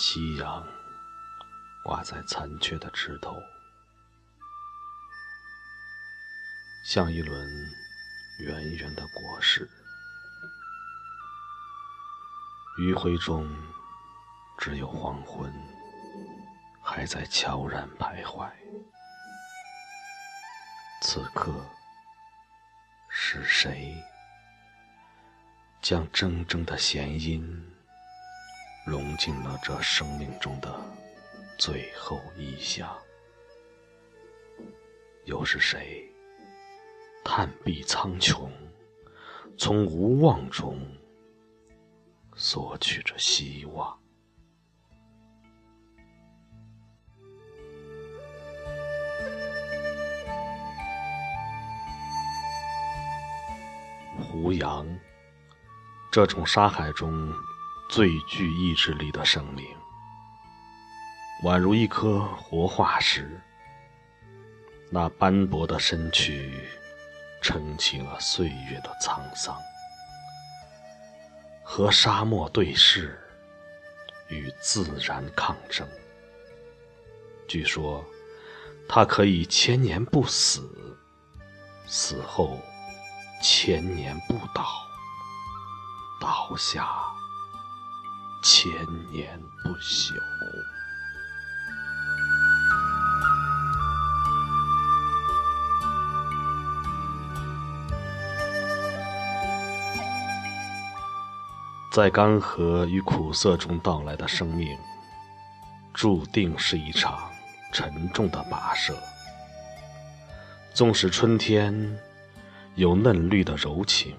夕阳挂在残缺的枝头，像一轮圆圆的果实。余晖中，只有黄昏还在悄然徘徊。此刻，是谁将铮铮的弦音融进了这生命中的最后一响？又是谁探壁苍穹，从无望中？索取着希望。胡杨，这种沙海中最具意志力的生命，宛如一颗活化石，那斑驳的身躯撑起了岁月的沧桑。和沙漠对视，与自然抗争。据说，它可以千年不死，死后千年不倒，倒下千年不朽。在干涸与苦涩中到来的生命，注定是一场沉重的跋涉。纵使春天有嫩绿的柔情，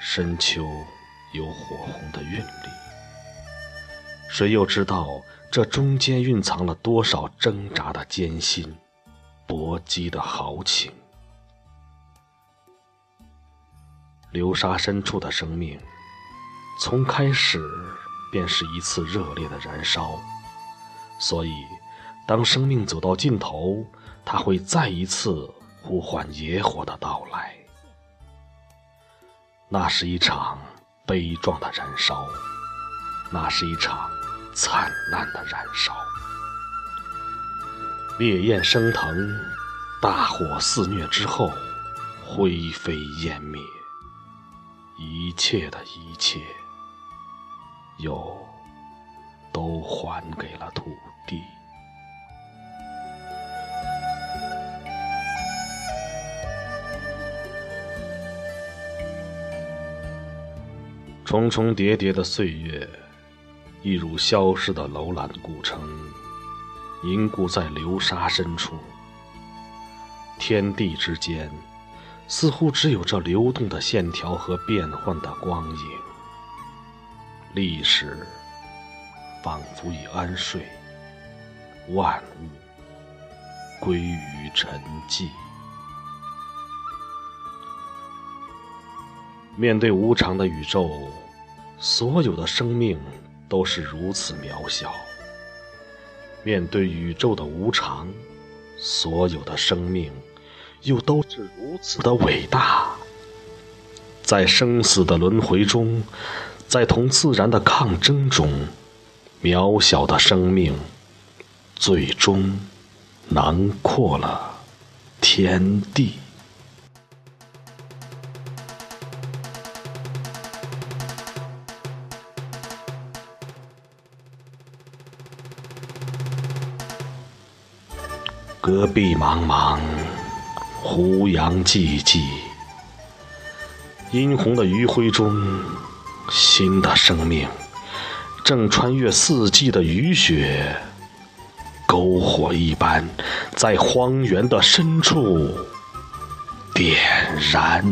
深秋有火红的韵律，谁又知道这中间蕴藏了多少挣扎的艰辛、搏击的豪情？流沙深处的生命。从开始便是一次热烈的燃烧，所以当生命走到尽头，它会再一次呼唤野火的到来。那是一场悲壮的燃烧，那是一场灿烂的燃烧。烈焰升腾，大火肆虐之后，灰飞烟灭，一切的一切。又都还给了土地。重重叠叠的岁月，一如消失的楼兰古城，凝固在流沙深处。天地之间，似乎只有这流动的线条和变幻的光影。历史仿佛已安睡，万物归于沉寂。面对无常的宇宙，所有的生命都是如此渺小；面对宇宙的无常，所有的生命又都是如此的伟大。在生死的轮回中。在同自然的抗争中，渺小的生命最终囊括了天地。戈壁茫茫，胡杨寂寂，殷红的余晖中。新的生命正穿越四季的雨雪，篝火一般在荒原的深处点燃。